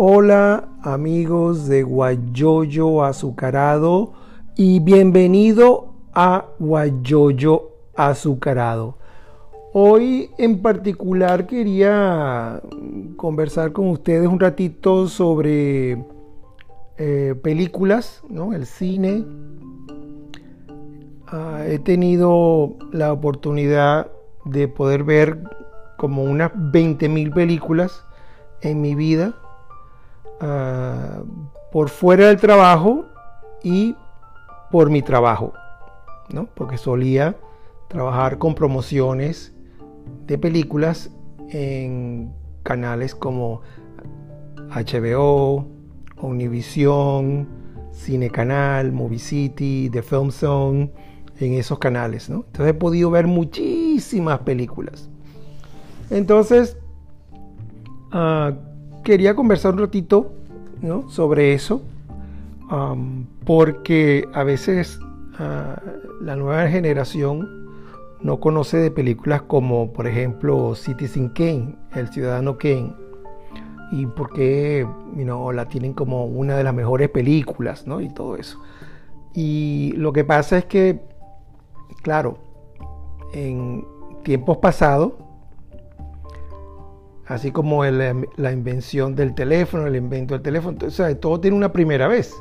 Hola amigos de Guayoyo Azucarado y bienvenido a Guayoyo Azucarado. Hoy en particular quería conversar con ustedes un ratito sobre eh, películas, ¿no? el cine. Ah, he tenido la oportunidad de poder ver como unas 20.000 películas en mi vida Ah, por fuera del trabajo y por mi trabajo, ¿no? porque solía trabajar con promociones de películas en canales como HBO, Univision, Cine Canal, Movie City, The Film Zone, en esos canales. ¿no? Entonces he podido ver muchísimas películas. Entonces, uh, quería conversar un ratito sobre eso, porque a veces uh, la nueva generación no conoce de películas como, por ejemplo, Citizen Kane, El Ciudadano Kane, y porque you la tienen como una de las mejores películas, ¿no? Y todo eso. Y lo que pasa es que, claro, en tiempos pasados, así como la invención del teléfono, el invento del teléfono, todo tiene una primera vez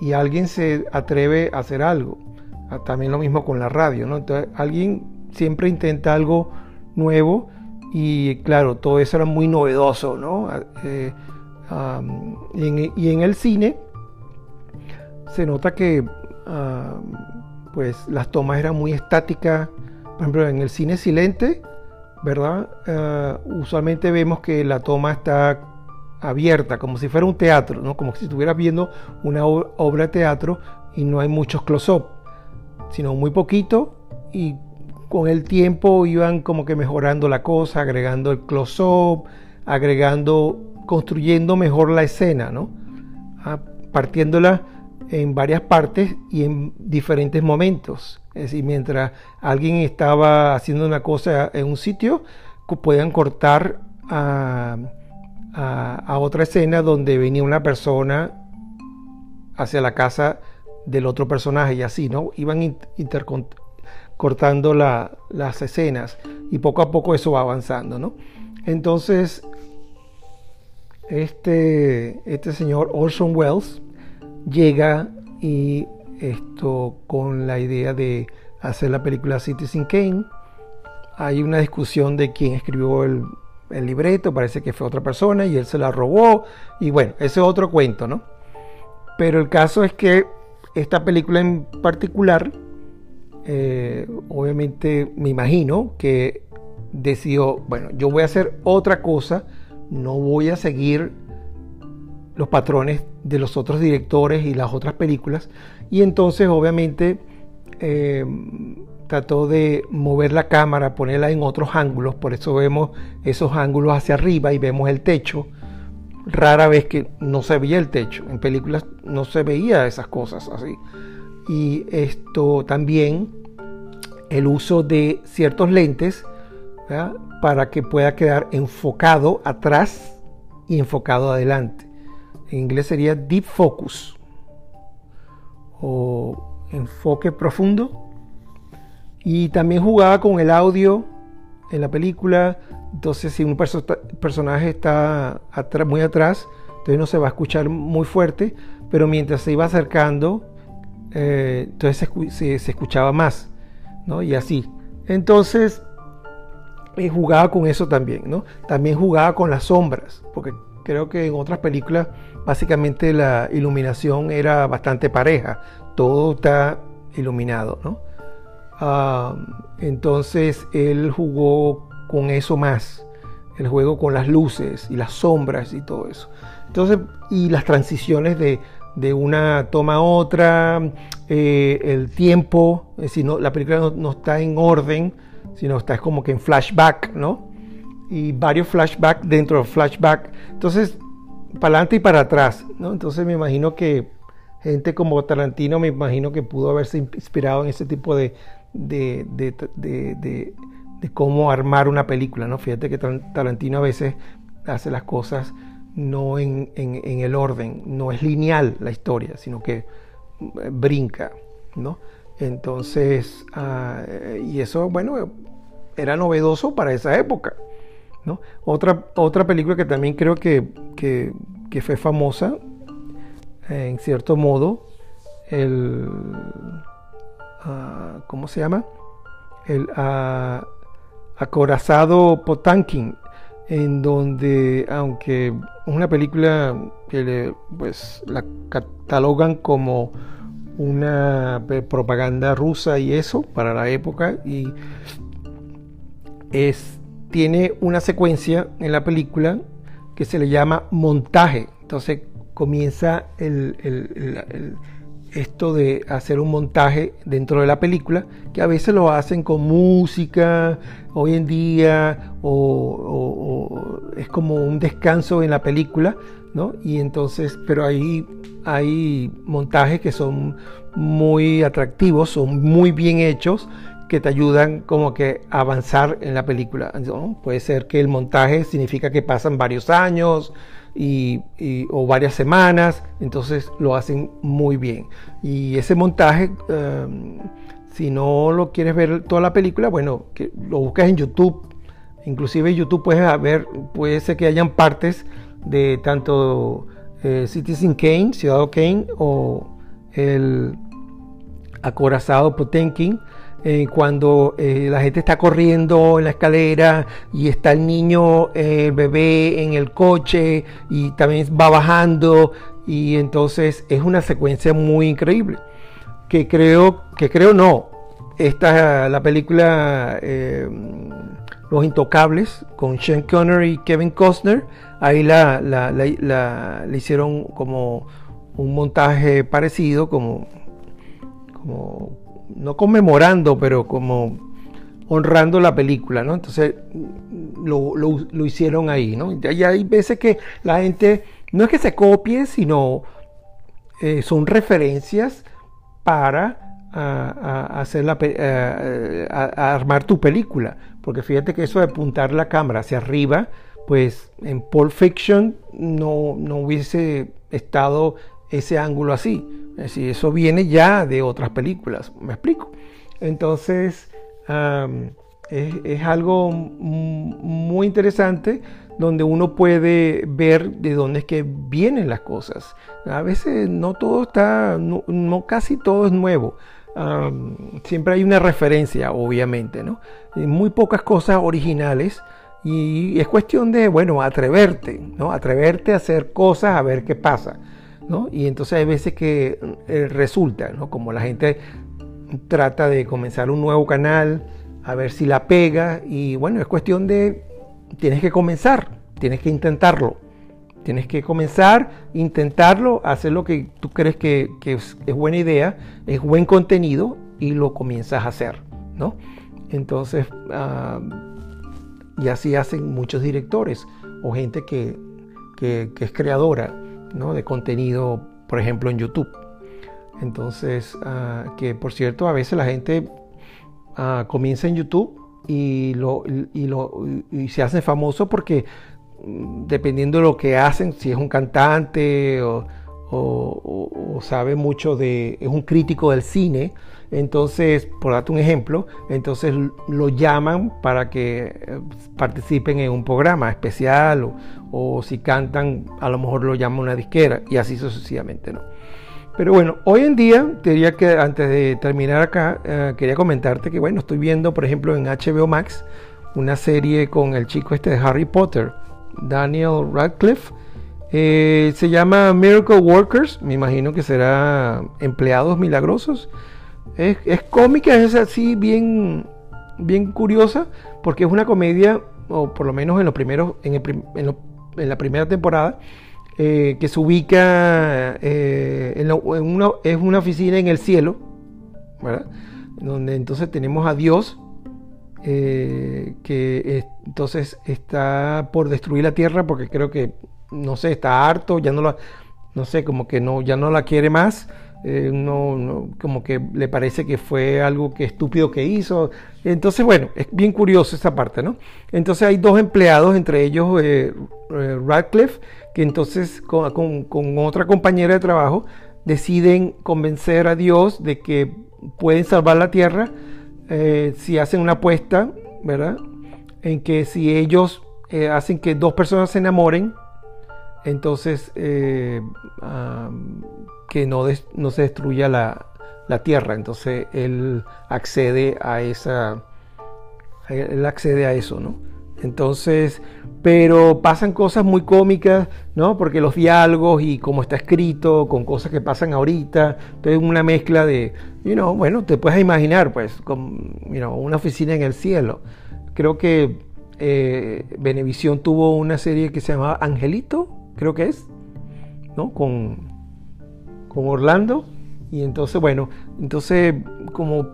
y alguien se atreve a hacer algo. Ah, también lo mismo con la radio, ¿no? Entonces alguien siempre intenta algo nuevo y claro, todo eso era muy novedoso, ¿no? Ah, eh, y, en, el cine se nota que pues las tomas eran muy estáticas, por ejemplo en el cine silente, ¿verdad? Eh, usualmente vemos que la toma está abierta, como si fuera un teatro, ¿no? como si estuvieras viendo una obra de teatro y no hay muchos close-up, sino muy poquito y con el tiempo iban como que mejorando la cosa, agregando el close-up, agregando, construyendo mejor la escena, ¿no? Ah, partiéndola en varias partes y en diferentes momentos. Es decir, mientras alguien estaba haciendo una cosa en un sitio, podían cortar a, otra escena donde venía una persona hacia la casa del otro personaje y así, ¿no? Iban cortando las escenas y poco a poco eso va avanzando, ¿no? Entonces, este, este señor Orson Welles llega y esto con la idea de hacer la película Citizen Kane. Hay una discusión de quién escribió el, libreto, parece que fue otra persona y él se la robó. Y bueno, ese es otro cuento, ¿no? Pero el caso es que esta película en particular, eh, obviamente me imagino que decidió, bueno, yo voy a hacer otra cosa, no voy a seguir los patrones de los otros directores y las otras películas. Y entonces obviamente eh, trató de mover la cámara, ponerla en otros ángulos, por eso vemos esos ángulos hacia arriba y vemos el techo. Rara vez que no se veía el techo, en películas no se veía esas cosas así. Y esto también, el uso de ciertos lentes para que pueda quedar enfocado atrás y enfocado adelante en inglés sería deep focus o enfoque profundo. Y también jugaba con el audio en la película. Entonces, si un personaje está muy atrás, entonces no se va a escuchar muy fuerte, pero mientras se iba acercando, eh, entonces se, escuchaba más, ¿no? Y así. Entonces, eh, jugaba con eso también, ¿no? También jugaba con las sombras, porque creo que en otras películas básicamente la iluminación era bastante pareja, todo está iluminado, ¿no? Ah, entonces él jugó con eso más, el juego con las luces y las sombras y todo eso. Entonces, y las transiciones de, una toma a otra, eh, el tiempo, es la película no, no, está en orden, sino está como que en flashback, ¿no? Y varios flashbacks dentro del flashback. Entonces, para adelante y para atrás, ¿no? Entonces me imagino que gente como Tarantino, me imagino que pudo haberse inspirado en ese tipo de, de, de, de cómo armar una película, ¿no? Fíjate que Tarantino a veces hace las cosas no en, el orden, no es lineal la historia, sino que eh, brinca, ¿no? Entonces, ah, y eso, bueno, era novedoso para esa época, Otra, otra película que también creo que, fue famosa, en cierto modo, el... Ah, ¿Cómo se llama? El uh, acorazado Potankin en donde, aunque una película que pues, la catalogan como una propaganda rusa y eso para la época, y es, tiene una secuencia en la película que se le llama montaje. Entonces comienza el esto de hacer un montaje dentro de la película, que a veces lo hacen con música hoy en día, o, es como un descanso en la película, ¿no? Y entonces, pero ahí hay montajes que son muy atractivos, son muy bien hechos, que te ayudan como que a avanzar en la película. Puede ser que el montaje significa que pasan varios años, y, o varias semanas, entonces lo hacen muy bien. Y ese montaje, em, si no lo quieres ver toda la película, bueno, lo buscas en YouTube. Inclusive en YouTube puedes ver, puede ser que hayan partes de tanto eh, Citizen Kane, Ciudadano Kane o el acorazado Potenkin eh, cuando eh, la gente está corriendo en la escalera y está el niño, el bebé en el coche y también va bajando y entonces es una secuencia muy increíble. Que creo que creo no. Esta la película eh, Los Intocables con Sean Connery y Kevin Costner ahí la, la, la, le hicieron como un montaje parecido como como no conmemorando, pero como honrando la película, ¿no? Entonces lo, hicieron ahí, ¿no? Y hay veces que la gente, no es que se copie, sino eh, son referencias para hacer la, armar tu película. Porque fíjate que eso de apuntar la cámara hacia arriba, pues en Pulp Fiction no, no hubiese estado ese ángulo así. Es decir, eso viene ya de otras películas, me explico. Entonces, es, algo muy interesante donde uno puede ver de dónde es que vienen las cosas. A veces no todo está, no, casi todo es nuevo. siempre hay una referencia, obviamente, ¿no? muy pocas cosas originales y es cuestión de, bueno, atreverte, ¿no? Atreverte a hacer cosas a ver qué pasa. Y entonces hay veces que eh, resulta, ¿no? Como la gente trata de comenzar un nuevo canal, a ver si la pega, y bueno, es cuestión de, tienes que comenzar, tienes que intentarlo. Tienes que comenzar, intentarlo, hacer lo que tú crees que, es, buena idea, es buen contenido y lo comienzas a hacer, ¿no? Entonces, ah, y así hacen muchos directores o gente que, que es creadora de contenido, por ejemplo, en YouTube. Entonces, ah, que por cierto, a veces la gente ah, comienza en YouTube y, lo, y, lo, y se hace famoso porque mm, dependiendo de lo que hacen, si es un cantante o, o, sabe mucho de, es un crítico del cine, entonces, por darte un ejemplo, entonces lo llaman para que eh, participen en un programa especial o, si cantan, a lo mejor lo llama una disquera y así sucesivamente, ¿no? Pero bueno, hoy en día, que antes de terminar acá, eh, quería comentarte que, bueno, estoy viendo, por ejemplo, en HBO Max, una serie con el chico este de Harry Potter, Daniel Radcliffe, eh, se llama Miracle Workers, me imagino que será empleados milagrosos. Es, cómica, es así bien, bien curiosa, porque es una comedia, o por lo menos en los primeros, en, en, la primera temporada, eh, que se ubica eh, en, una, es una oficina en el cielo, Donde entonces tenemos a Dios, que entonces está por destruir la tierra porque creo que no sé, está harto, ya no la, no sé, como que no, ya no la quiere más eh, no, como que le parece que fue algo que estúpido que hizo. Entonces, bueno, es bien curioso esa parte, ¿no? Entonces hay dos empleados, entre ellos eh, eh, Radcliffe, que entonces con, con, otra compañera de trabajo deciden convencer a Dios de que pueden salvar la tierra si hacen una apuesta, ¿verdad? En que si ellos hacen que dos personas se enamoren, entonces que no, no se destruya la, tierra. Entonces él accede a esa, él accede a eso, ¿no? Entonces, pero pasan cosas muy cómicas, ¿no? Porque los diálogos y cómo está escrito, con cosas que pasan ahorita, entonces una mezcla de, you know, bueno, te puedes imaginar, pues, con, una oficina en el cielo. Creo que eh, tuvo una serie que se llamaba Angelito, creo que es, ¿no? Con, con Orlando. Y entonces, bueno, entonces como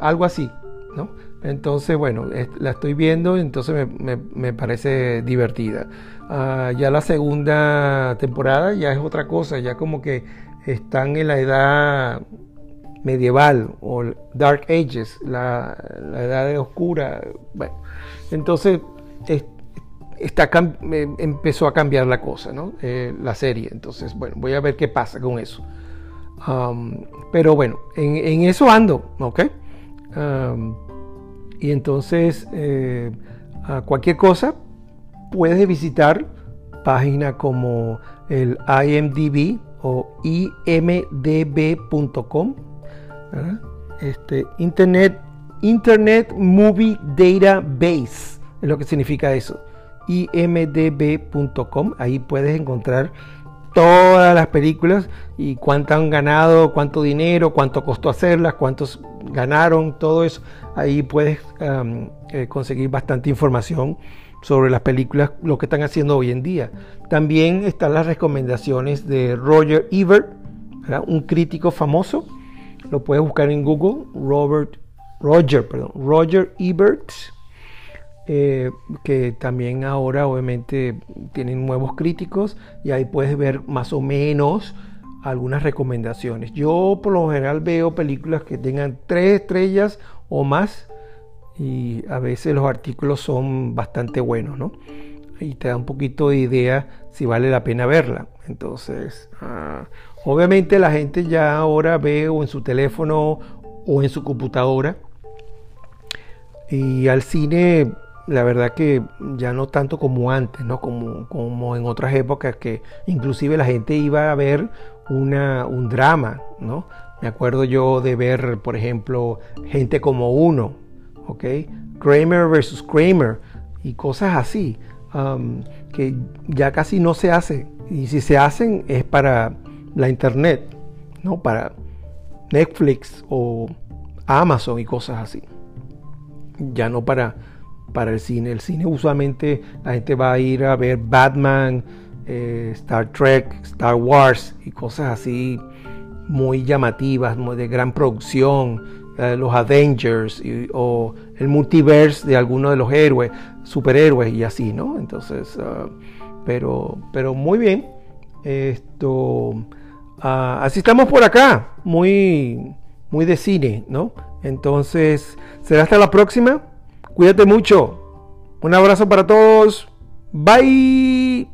algo así, ¿no? Entonces, bueno, la estoy viendo, entonces me, parece divertida. Ah, ya la segunda temporada ya es otra cosa, ya como que están en la edad medieval o Dark Ages, la, edad oscura. Bueno, entonces está, empezó a cambiar la cosa, ¿no? Eh, la serie. Entonces, bueno, voy a ver qué pasa con eso. Um, pero bueno, en, eso ando, ¿ok? Um, y entonces, eh, a cualquier cosa, puedes visitar páginas como el IMDB o imdb.com, este, Internet, Internet Movie Database, es lo que significa eso imdb.com. Ahí puedes encontrar todas las películas y cuánto han ganado, cuánto dinero, cuánto costó hacerlas, cuántos ganaron, todo eso. Ahí puedes eh, conseguir bastante información sobre las películas, lo que están haciendo hoy en día. También están las recomendaciones de Roger Ebert, un crítico famoso. Lo puedes buscar en Google, Robert, Roger, perdón, Roger Ebert eh, que también ahora obviamente tienen nuevos críticos y ahí puedes ver más o menos algunas recomendaciones. Yo por lo general veo películas que tengan tres estrellas o más y a veces los artículos son bastante buenos, ¿no? Y te da un poquito de idea si vale la pena verla. Entonces, ah, obviamente la gente ya ahora ve o en su teléfono o en su computadora y al cine la verdad que ya no tanto como antes, ¿no? Como, como en otras épocas que inclusive la gente iba a ver una, un drama, ¿no? Me acuerdo yo de ver, por ejemplo, gente como uno, ¿ok? Kramer versus Kramer y cosas así, um, que ya casi no se hace. Y si se hacen es para la internet, ¿no? Para Netflix o Amazon y cosas así. Ya no para para el cine. El cine usualmente la gente va a ir a ver Batman, eh, Star Trek, Star Wars y cosas así muy llamativas, muy de gran producción, eh, los Avengers o el multiverse de algunos de los héroes, superhéroes y así, ¿no? Entonces, ah, pero, pero muy bien. Esto, ah, así estamos por acá, muy, muy de cine, ¿no? Entonces, será hasta la próxima. Cuídate mucho. Un abrazo para todos. Bye.